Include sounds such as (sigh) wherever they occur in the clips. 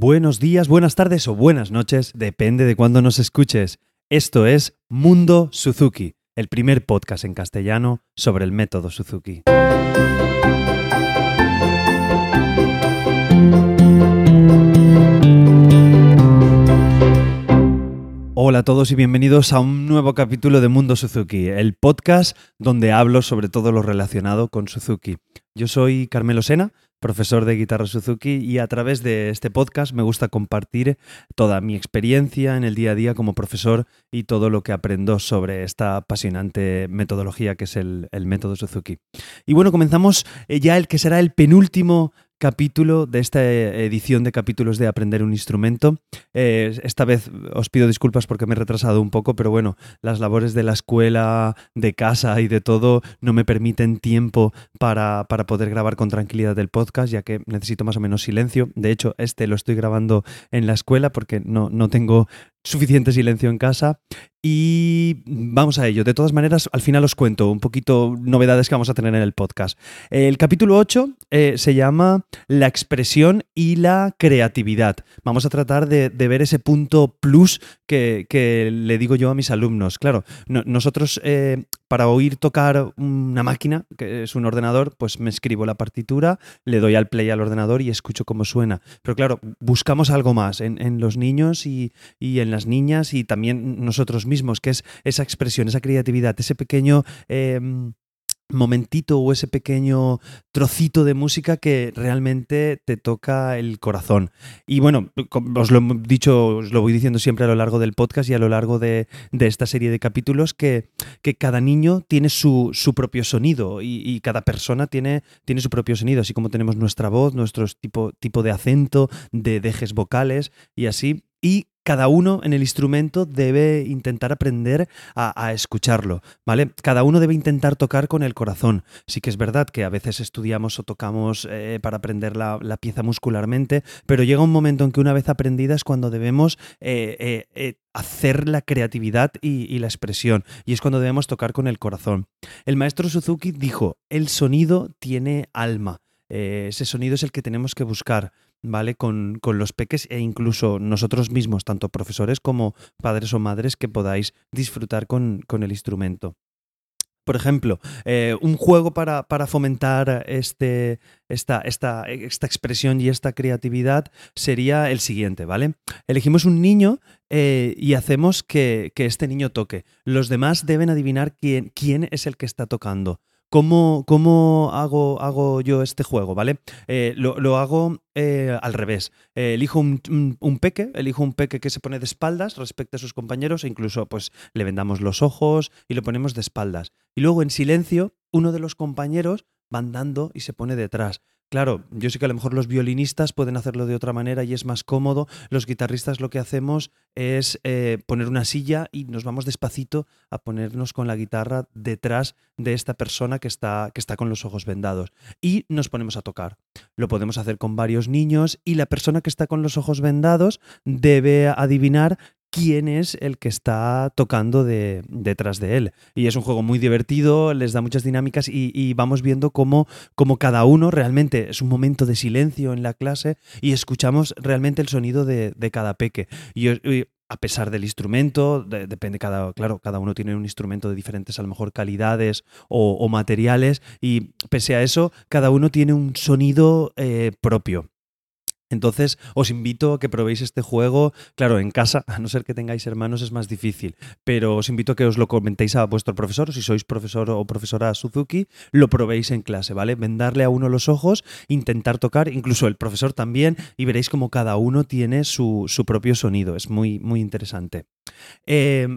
Buenos días, buenas tardes o buenas noches, depende de cuándo nos escuches. Esto es Mundo Suzuki, el primer podcast en castellano sobre el método Suzuki. Hola a todos y bienvenidos a un nuevo capítulo de Mundo Suzuki, el podcast donde hablo sobre todo lo relacionado con Suzuki. Yo soy Carmelo Sena, profesor de guitarra Suzuki, y a través de este podcast me gusta compartir toda mi experiencia en el día a día como profesor y todo lo que aprendo sobre esta apasionante metodología que es el, método Suzuki. Y bueno, comenzamos eh, ya el que será el penúltimo capítulo de esta edición de capítulos de Aprender un instrumento. Eh, esta vez os pido disculpas porque me he retrasado un poco, pero bueno, las labores de la escuela, de casa y de todo no me permiten tiempo para, para poder grabar con tranquilidad el podcast, ya que necesito más o menos silencio. De hecho, este lo estoy grabando en la escuela porque no, no tengo suficiente silencio en casa. Y vamos a ello. De todas maneras, al final os cuento un poquito novedades que vamos a tener en el podcast. El capítulo 8 eh, se llama La expresión y la creatividad. Vamos a tratar de, ver ese punto plus que, le digo yo a mis alumnos. Claro, nosotros eh, para oír tocar una máquina, que es un ordenador, pues me escribo la partitura, le doy al play al ordenador y escucho cómo suena. Pero claro, buscamos algo más en, los niños y, en las niñas y también nosotros mismos, que es esa expresión, esa creatividad, ese pequeño... Em, momentito o ese pequeño trocito de música que realmente te toca el corazón. Y bueno, os lo he dicho, os lo voy diciendo siempre a lo largo del podcast y a lo largo de, esta serie de capítulos, que, que cada niño tiene su, propio sonido y, cada persona tiene, tiene su propio sonido, así como tenemos nuestra voz, nuestro tipo, tipo de acento, de dejes vocales y así. Y cada uno en el instrumento debe intentar aprender a, escucharlo, ¿vale? Cada uno debe intentar tocar con el corazón. Sí que es verdad que a veces estudiamos o tocamos eh, para aprender la, pieza muscularmente, pero llega un momento en que una vez aprendida es cuando debemos eh, eh, hacer la creatividad y, la expresión, y es cuando debemos tocar con el corazón. El maestro Suzuki dijo, el sonido tiene alma. ese sonido es el que tenemos que buscar. ¿Vale? Con, los peques e incluso nosotros mismos, tanto profesores como padres o madres, que podáis disfrutar con, el instrumento. Por ejemplo, eh, un juego para, fomentar este, esta, esta, esta, expresión y esta creatividad sería el siguiente, ¿vale? Elegimos un niño eh, y hacemos que, que, este niño toque. Los demás deben adivinar quién, quién es el que está tocando. ¿Cómo, cómo hago, hago, yo este juego? ¿Vale? Eh, lo, hago eh, al revés. Eh, elijo un, un, peque, elijo un peque que se pone de espaldas respecto a sus compañeros e incluso pues le vendamos los ojos y lo ponemos de espaldas. Y luego en silencio, uno de los compañeros va andando y se pone detrás. Claro, yo sé que a lo mejor los violinistas pueden hacerlo de otra manera y es más cómodo. Los guitarristas lo que hacemos es eh, poner una silla y nos vamos despacito a ponernos con la guitarra detrás de esta persona que está, que está con los ojos vendados. Y nos ponemos a tocar. Lo podemos hacer con varios niños y la persona que está con los ojos vendados debe adivinar quién es el que está tocando de, detrás de él. Y es un juego muy divertido, les da muchas dinámicas y, vamos viendo cómo, cada uno realmente es un momento de silencio en la clase y escuchamos realmente el sonido de, cada peque. Y, a pesar del instrumento, depende cada, claro, cada uno tiene un instrumento de diferentes a lo mejor calidades o, materiales y pese a eso, cada uno tiene un sonido eh, propio. Entonces, os invito a que probéis este juego. Claro, en casa, a no ser que tengáis hermanos, es más difícil. Pero os invito a que os lo comentéis a vuestro profesor, si sois profesor o profesora Suzuki, lo probéis en clase, ¿vale? Vendarle a uno los ojos, intentar tocar, incluso el profesor también, y veréis como cada uno tiene su, su propio sonido. Es muy, muy interesante. Eh,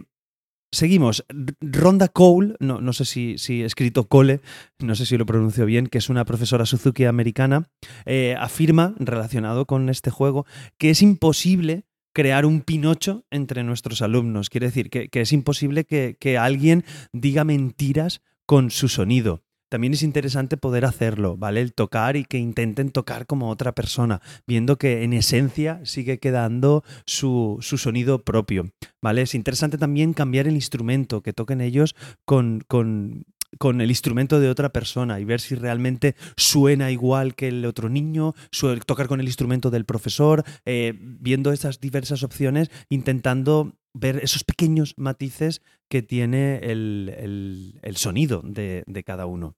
Seguimos. Ronda Cole, no, no sé si, he escrito Cole, no sé si lo pronuncio bien, que es una profesora Suzuki americana, eh, afirma, relacionado con este juego, que es imposible crear un Pinocho entre nuestros alumnos. Quiere decir que, es imposible que alguien diga mentiras con su sonido también es interesante poder hacerlo, ¿vale? El tocar y que intenten tocar como otra persona, viendo que en esencia sigue quedando su, sonido propio, ¿vale? Es interesante también cambiar el instrumento, que toquen ellos con, con con el instrumento de otra persona y ver si realmente suena igual que el otro niño, tocar con el instrumento del profesor, eh, viendo esas diversas opciones, intentando ver esos pequeños matices que tiene el, sonido de, cada uno.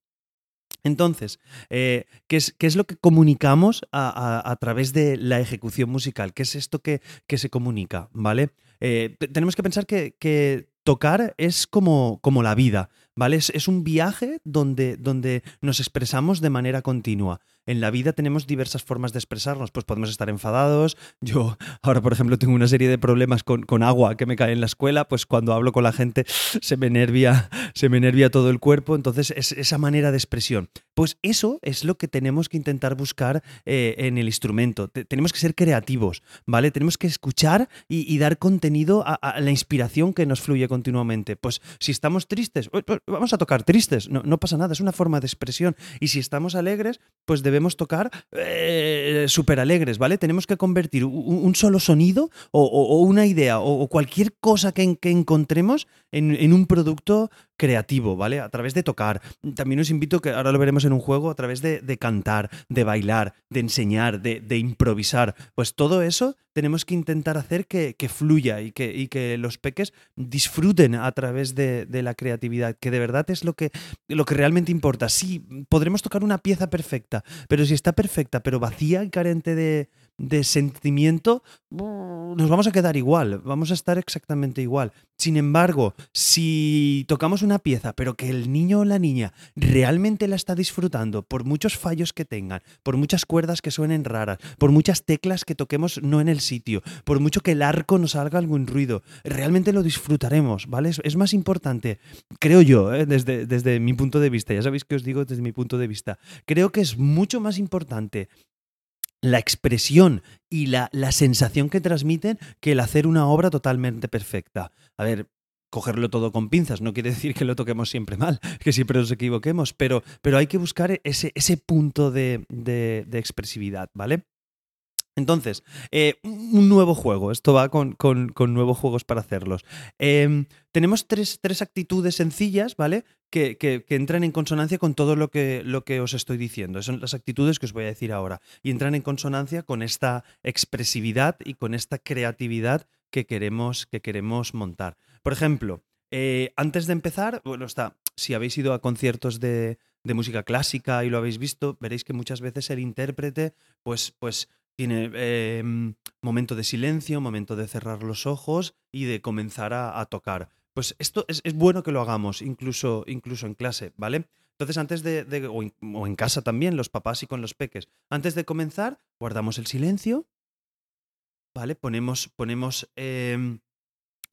Entonces, eh, ¿qué, es, lo que comunicamos a, través de la ejecución musical? ¿Qué es esto que, se comunica? ¿Vale? Eh, tenemos que pensar que, tocar es como, como la vida, ¿vale? Es, un viaje donde, donde nos expresamos de manera continua en la vida tenemos diversas formas de expresarnos. Pues podemos estar enfadados. Yo (laughs) ahora, por ejemplo, tengo una serie de problemas con, agua que me cae en la escuela. Pues cuando hablo con la gente (laughs) se me nervia, se me nervia todo el cuerpo. Entonces, es esa manera de expresión. Pues eso es lo que tenemos que intentar buscar eh, en el instrumento. tenemos que ser creativos, ¿vale? Tenemos que escuchar y, dar contenido a, la inspiración que nos fluye continuamente. Pues si estamos tristes, pues vamos a tocar tristes. No, pasa nada, es una forma de expresión. Y si estamos alegres, pues de debemos tocar eh, súper alegres, ¿vale? Tenemos que convertir un, solo sonido o, una idea o, cualquier cosa que, encontremos en, un producto creativo, ¿vale? A través de tocar. También os invito, que ahora lo veremos en un juego, a través de, cantar, de bailar, de enseñar, de, improvisar. Pues todo eso tenemos que intentar hacer que, fluya y que, que, los peques disfruten a través de, la creatividad, que de verdad es lo que, lo que realmente importa. Sí, podremos tocar una pieza perfecta, pero si está perfecta, pero vacía y carente de, de sentimiento, nos vamos a quedar igual, vamos a estar exactamente igual. Sin embargo, si tocamos una pieza, pero que el niño o la niña realmente la está disfrutando, por muchos fallos que tengan, por muchas cuerdas que suenen raras, por muchas teclas que toquemos no en el sitio, por mucho que el arco nos haga algún ruido, realmente lo disfrutaremos, ¿vale? Es, más importante, creo yo, ¿eh? desde, desde mi punto de vista, ya sabéis que os digo desde mi punto de vista, creo que es mucho más importante la expresión y la, sensación que transmiten que el hacer una obra totalmente perfecta. A ver, cogerlo todo con pinzas. No quiere (laughs) decir que lo toquemos siempre mal, que siempre nos equivoquemos, pero, pero hay que buscar ese, ese punto de, expresividad, ¿vale? Entonces, eh, un nuevo juego. Esto va con, nuevos juegos para hacerlos. Em, tenemos tres, actitudes sencillas, ¿vale? Que, entran en consonancia con todo lo que, lo que os estoy diciendo. Son las actitudes que os voy a decir ahora. Y entran en consonancia con esta expresividad y con esta creatividad que queremos, que queremos montar. Por ejemplo, eh, antes de empezar, bueno, está, si habéis ido a conciertos de, de música clásica y lo habéis visto, veréis que muchas veces el intérprete, pues, pues tiene em, momento de silencio, momento de cerrar los ojos y de comenzar a, tocar. Pues esto es, bueno que lo hagamos, incluso, incluso en clase, ¿vale? Entonces, antes de, o, en, casa también, los papás y con los peques, antes de comenzar, guardamos el silencio, ¿vale? Ponemos, ponemos em,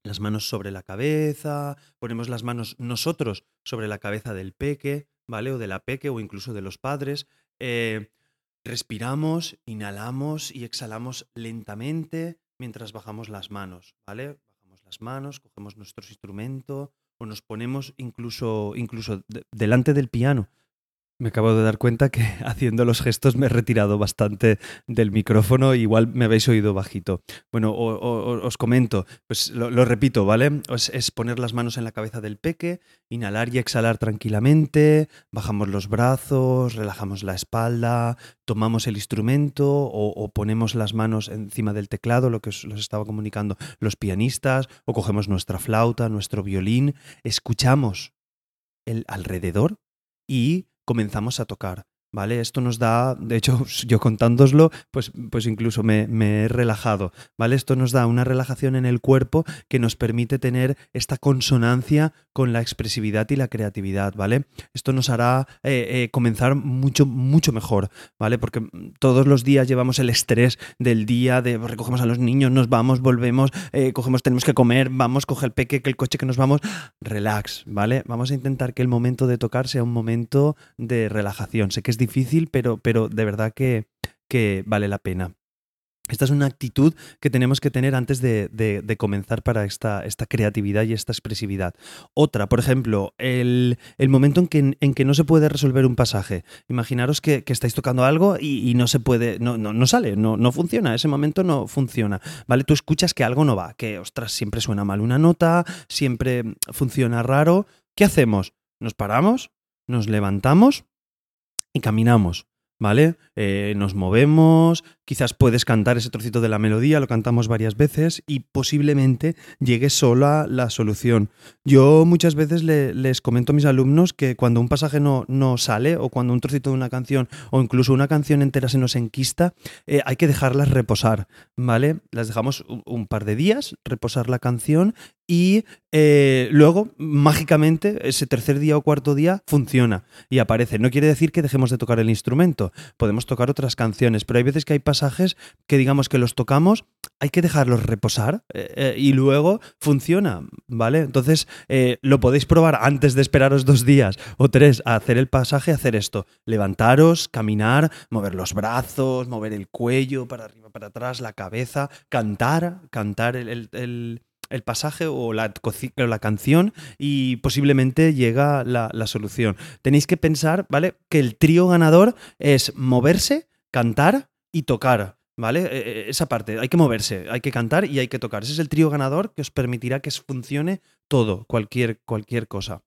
las manos sobre la cabeza, ponemos las manos nosotros sobre la cabeza del peque, ¿vale? O de la peque o incluso de los padres. Eh, Respiramos, inhalamos y exhalamos lentamente mientras bajamos las manos, ¿vale? Bajamos las manos, cogemos nuestro instrumento o nos ponemos incluso, incluso delante del piano me acabo de dar cuenta que (laughs) haciendo los gestos me he retirado bastante del micrófono, igual me habéis oído bajito. Bueno, os comento, pues lo, repito, ¿vale? Es, poner las manos en la cabeza del peque, inhalar y exhalar tranquilamente, bajamos los brazos, relajamos la espalda, tomamos el instrumento o, ponemos las manos encima del teclado, lo que os, estaba comunicando los pianistas, o cogemos nuestra flauta, nuestro violín, escuchamos el alrededor y comenzamos a tocar. ¿Vale? Esto nos da, de hecho, (laughs) yo contándoslo, pues, pues incluso me, he relajado, ¿vale? Esto nos da una relajación en el cuerpo que nos permite tener esta consonancia con la expresividad y la creatividad, ¿vale? Esto nos hará eh, eh, comenzar mucho, mucho mejor, ¿vale? Porque todos los días llevamos el estrés del día, de recogemos a los niños, nos vamos, volvemos, eh, cogemos, tenemos que comer, vamos, coge el peque, que el coche que nos vamos, relax, ¿vale? Vamos a intentar que el momento de tocar sea un momento de relajación. Sé que es difícil, pero, pero de verdad que, que vale la pena. Esta es una actitud que tenemos que tener antes de, comenzar para esta, esta, creatividad y esta expresividad. Otra, por ejemplo, el, momento en que, en que, no se puede resolver un pasaje. Imaginaros que, estáis tocando algo y, no se puede, no, no, no sale, no, no, funciona, ese momento no funciona. ¿Vale? Tú escuchas que algo no va, que ostras, siempre suena mal una nota, siempre funciona raro. ¿Qué hacemos? nos paramos, nos levantamos y caminamos. ¿vale? Eh, nos movemos, quizás puedes cantar ese trocito de la melodía, lo cantamos varias veces y posiblemente llegue sola la solución. Yo muchas veces les comento a mis alumnos que cuando un pasaje no, no, sale o cuando un trocito de una canción o incluso una canción entera se nos enquista, eh, hay que dejarlas reposar, ¿vale? Las dejamos un par de días, reposar la canción y eh, luego, mágicamente, ese tercer día o cuarto día funciona y aparece. No quiere decir que dejemos de tocar el instrumento, podemos tocar otras canciones, pero hay veces que hay pasajes que digamos que los tocamos, hay que dejarlos reposar eh, eh, y luego funciona, ¿vale? Entonces, lo podéis probar antes de esperaros dos días o tres a hacer el pasaje, hacer esto, levantaros, caminar, mover los brazos, mover el cuello para arriba, para atrás, la cabeza, cantar, cantar el el pasaje o la, canción y posiblemente llega la, solución. Tenéis que pensar, ¿vale? Que el trío ganador es moverse, cantar y tocar. ¿Vale? E, e, esa parte, hay que moverse, hay que cantar y hay que tocar. Ese es el trío ganador que os permitirá que funcione todo, cualquier, cualquier cosa.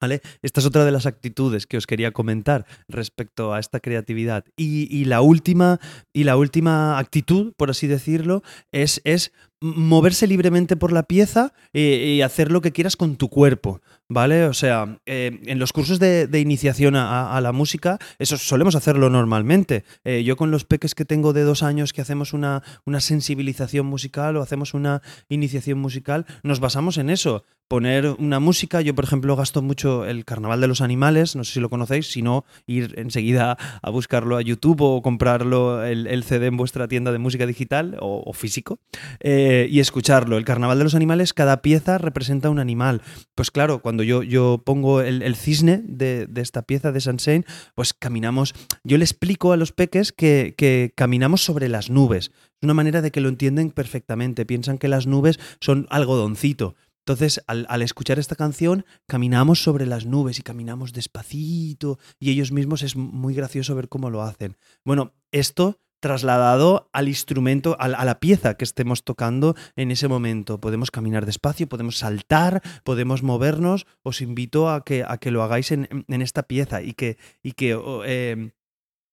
¿Vale? Esta es otra de las actitudes que os quería comentar respecto a esta creatividad. Y, la, última, y la última actitud, por así decirlo, es, es moverse libremente por la pieza y, hacer lo que quieras con tu cuerpo, ¿vale? O sea, eh, en los cursos de, iniciación a, la música, eso solemos hacerlo normalmente. Eh, yo con los peques que tengo de dos años que hacemos una, sensibilización musical o hacemos una iniciación musical, nos basamos en eso poner una música. Yo, por ejemplo, gasto mucho el Carnaval de los Animales, no sé si lo conocéis, si no, ir enseguida a buscarlo a YouTube o comprarlo el, CD en vuestra tienda de música digital o, físico. Eh, eh, y escucharlo. El Carnaval de los Animales, cada pieza representa un animal. Pues claro, cuando yo, yo pongo el, cisne de, esta pieza de Sansein, pues caminamos. Yo le explico a los peques que, que caminamos sobre las nubes. Es una manera de que lo entienden perfectamente. Piensan que las nubes son algodoncito. Entonces, al, al, escuchar esta canción, caminamos sobre las nubes y caminamos despacito y ellos mismos es muy gracioso ver cómo lo hacen. Bueno, esto trasladado al instrumento, a, la pieza que estemos tocando en ese momento. Podemos caminar despacio, podemos saltar, podemos movernos. Os invito a que, a que lo hagáis en, esta pieza y que, y que eh,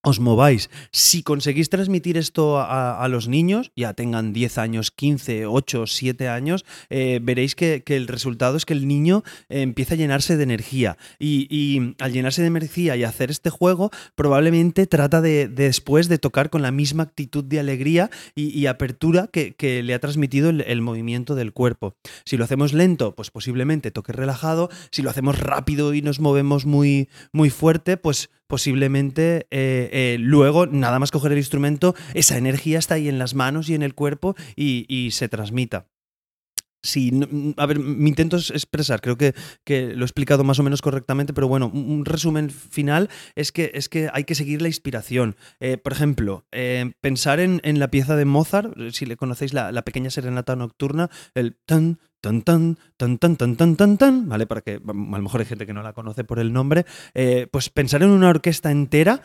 os mováis. Si conseguís transmitir esto a, los niños, ya tengan 10 años, 15, 8, 7 años, eh, veréis que, el resultado es que el niño eh, empieza a llenarse de energía. Y, al llenarse de energía y hacer este juego, probablemente trata de, después de tocar con la misma actitud de alegría y, apertura que, le ha transmitido el, el, movimiento del cuerpo. Si lo hacemos lento, pues posiblemente toque relajado. Si lo hacemos rápido y nos movemos muy, muy fuerte, pues posiblemente eh, eh, luego, nada más coger el instrumento, esa energía está ahí en las manos y en el cuerpo y, se transmita. Sí, a ver, mi intento es expresar, creo que, que, lo he explicado más o menos correctamente, pero bueno, un, resumen final es que, es que hay que seguir la inspiración. Eh, por ejemplo, pensar en, la pieza de Mozart, si le conocéis la, la pequeña serenata nocturna, el tan, tan tan tan tan tan tan tan tan, ¿vale? Para que a lo mejor hay gente que no la conoce por el nombre, eh, pues pensar en una orquesta entera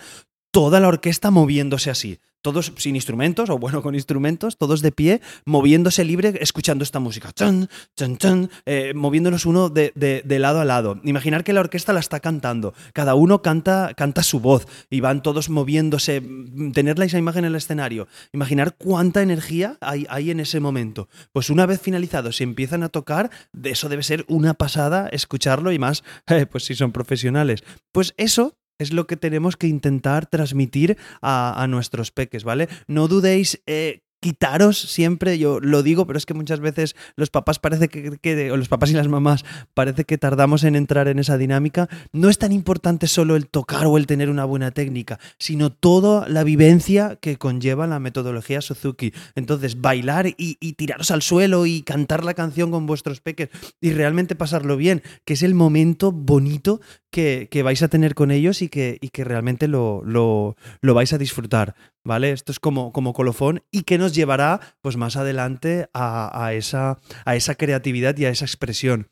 toda la orquesta moviéndose así todos sin instrumentos, o bueno, con instrumentos, todos de pie, moviéndose libre, escuchando esta música, chan, chan, chan, eh, moviéndonos uno de, de, lado a lado. Imaginar que la orquesta la está cantando, cada uno canta, canta su voz y van todos moviéndose, mm, tenerla esa imagen en el escenario. Imaginar cuánta energía hay, en ese momento. Pues una vez finalizado, si empiezan a tocar, de eso debe ser una pasada escucharlo y más, (laughs) pues si son profesionales. Pues eso es lo que tenemos que intentar transmitir a, nuestros peques, ¿vale? No dudéis eh, quitaros siempre, yo lo digo, pero es que muchas veces los papás parece que, o los papás y las mamás parece que tardamos en entrar en esa dinámica. No es tan importante solo el tocar o el tener una buena técnica, sino toda la vivencia que conlleva la metodología Suzuki. Entonces, bailar y, tiraros al suelo y cantar la canción con vuestros peques y realmente pasarlo bien, que es el momento bonito que, vais a tener con ellos y que, y que realmente lo, lo, lo vais a disfrutar. ¿vale? Esto es como, como colofón y que nos llevará pues más adelante a, esa, a esa creatividad y a esa expresión.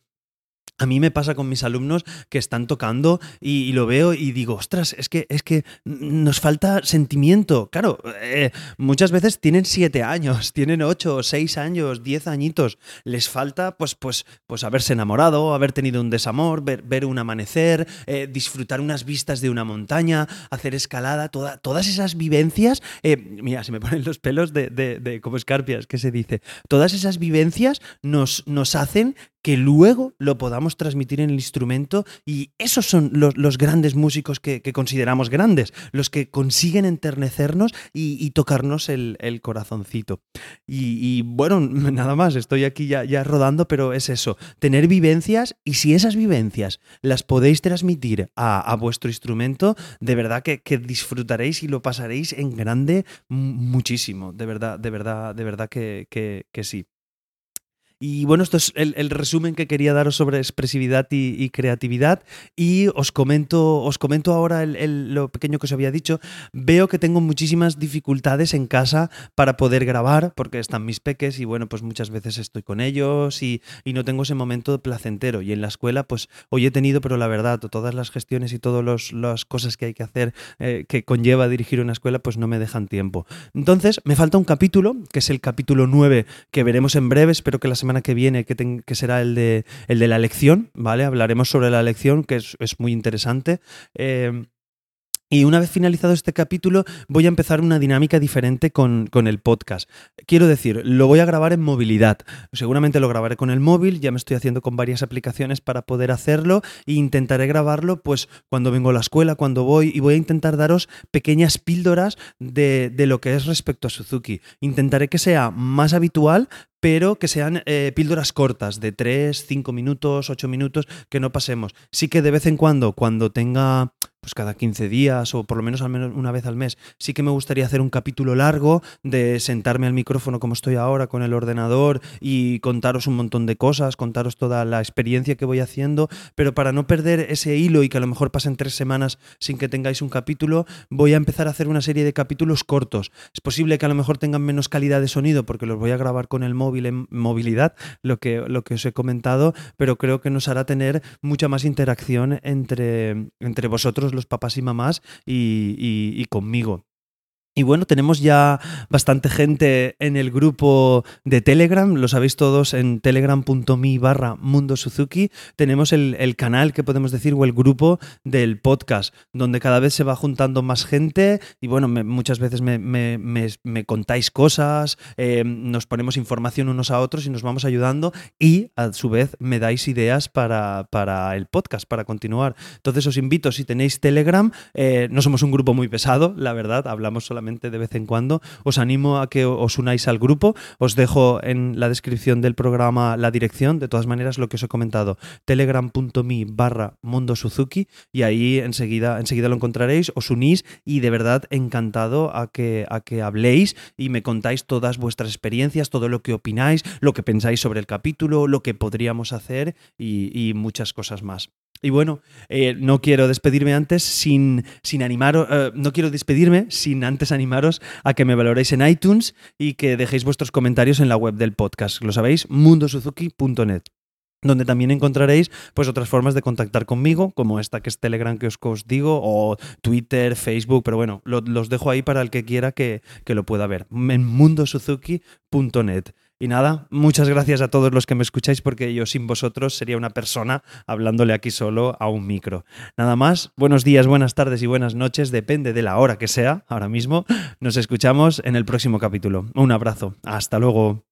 A mí me pasa con mis alumnos que están tocando y, lo veo y digo, ostras, es que, es que nos falta sentimiento. Claro, eh, muchas veces tienen siete años, (laughs) tienen ocho, seis años, diez añitos. Les falta, pues, pues, pues haberse enamorado, haber tenido un desamor, ver, un amanecer, eh, disfrutar unas vistas de una montaña, hacer escalada, todas esas vivencias. Eh, mira, se me ponen los pelos de, de, como escarpias, que se dice. Todas esas vivencias nos, nos hacen que luego lo podamos transmitir en el instrumento y esos son los, grandes músicos que, consideramos grandes, los que consiguen enternecernos y, tocarnos el, corazoncito. Y, bueno, (laughs) nada más, estoy aquí ya, rodando, pero es eso, tener vivencias y si esas vivencias las podéis transmitir a, vuestro instrumento, de verdad que, disfrutaréis y lo pasaréis en grande muchísimo, de verdad, de verdad, de verdad que, que sí. Y bueno, esto es el, resumen que quería daros sobre expresividad y, creatividad. Y os comento, os comento ahora lo pequeño que os había dicho. Veo que tengo muchísimas dificultades en casa para poder grabar, porque están mis peques y bueno, pues muchas veces estoy con ellos y, no tengo ese momento placentero. Y en la escuela, pues hoy he tenido, pero la verdad, todas las gestiones y todas las cosas que hay que hacer eh, que conlleva dirigir una escuela, pues no me dejan tiempo. Entonces, me falta un capítulo, que es el capítulo 9, que veremos en breve, espero que la semana que viene, que, que será el de, el de la lección, ¿vale? Hablaremos sobre la lección, que es, es muy interesante. Eh, y una vez finalizado este capítulo, voy a empezar una dinámica diferente con, el podcast. Quiero decir, lo voy a grabar en movilidad. Seguramente lo grabaré con el móvil, ya me estoy haciendo con varias aplicaciones para poder hacerlo e intentaré grabarlo pues cuando vengo a la escuela, cuando voy, y voy a intentar daros pequeñas píldoras de, lo que es respecto a Suzuki. Intentaré que sea más habitual, pero que sean eh, píldoras cortas, de 3, 5 minutos, 8 minutos, que no pasemos. Sí que de vez en cuando, cuando tenga pues cada 15 días o por lo menos al menos una vez al mes. Sí que me gustaría hacer un capítulo largo de sentarme al micrófono como estoy ahora con el ordenador y contaros un montón de cosas, contaros toda la experiencia que voy haciendo, pero para no perder ese hilo y que a lo mejor pasen tres semanas sin que tengáis un capítulo, voy a empezar a hacer una serie de capítulos cortos. Es posible que a lo mejor tengan menos calidad de sonido porque los voy a grabar con el móvil en movilidad, lo que, lo que os he comentado, pero creo que nos hará tener mucha más interacción entre, entre vosotros los papás y mamás y, conmigo. Y bueno, tenemos ya bastante gente en el grupo de Telegram, lo sabéis todos en telegram.me barra Mundo Suzuki. Tenemos el, canal, que podemos decir, o el grupo del podcast, donde cada vez se va juntando más gente y bueno, muchas veces me, contáis cosas, eh, nos ponemos información unos a otros y nos vamos ayudando y a su vez me dais ideas para, para el podcast, para continuar. Entonces os invito, si tenéis Telegram, eh, no somos un grupo muy pesado, la verdad, hablamos solamente de vez en cuando. Os animo a que os unáis al grupo. Os dejo en la descripción del programa la dirección. De todas maneras, lo que os he comentado, telegram.me barra Mundo Suzuki y ahí enseguida, enseguida lo encontraréis. Os unís y de verdad encantado a que, a que habléis y me contáis todas vuestras experiencias, todo lo que opináis, lo que pensáis sobre el capítulo, lo que podríamos hacer y muchas cosas más. Y bueno, eh, no quiero despedirme antes sin, sin animaros, eh, no quiero despedirme sin antes animaros a que me valoréis en iTunes y que dejéis vuestros comentarios en la web del podcast. Lo sabéis, mundosuzuki.net donde también encontraréis pues otras formas de contactar conmigo, como esta que es Telegram que os, digo, o Twitter, Facebook, pero bueno, los dejo ahí para el que quiera que, que lo pueda ver, en mundosuzuki.net. Y nada, muchas gracias a todos los que me escucháis porque yo sin vosotros sería una persona hablándole aquí solo a un micro. Nada más, buenos días, buenas tardes y buenas noches, depende de la hora que sea ahora mismo. Nos escuchamos en el próximo capítulo. Un abrazo, hasta luego.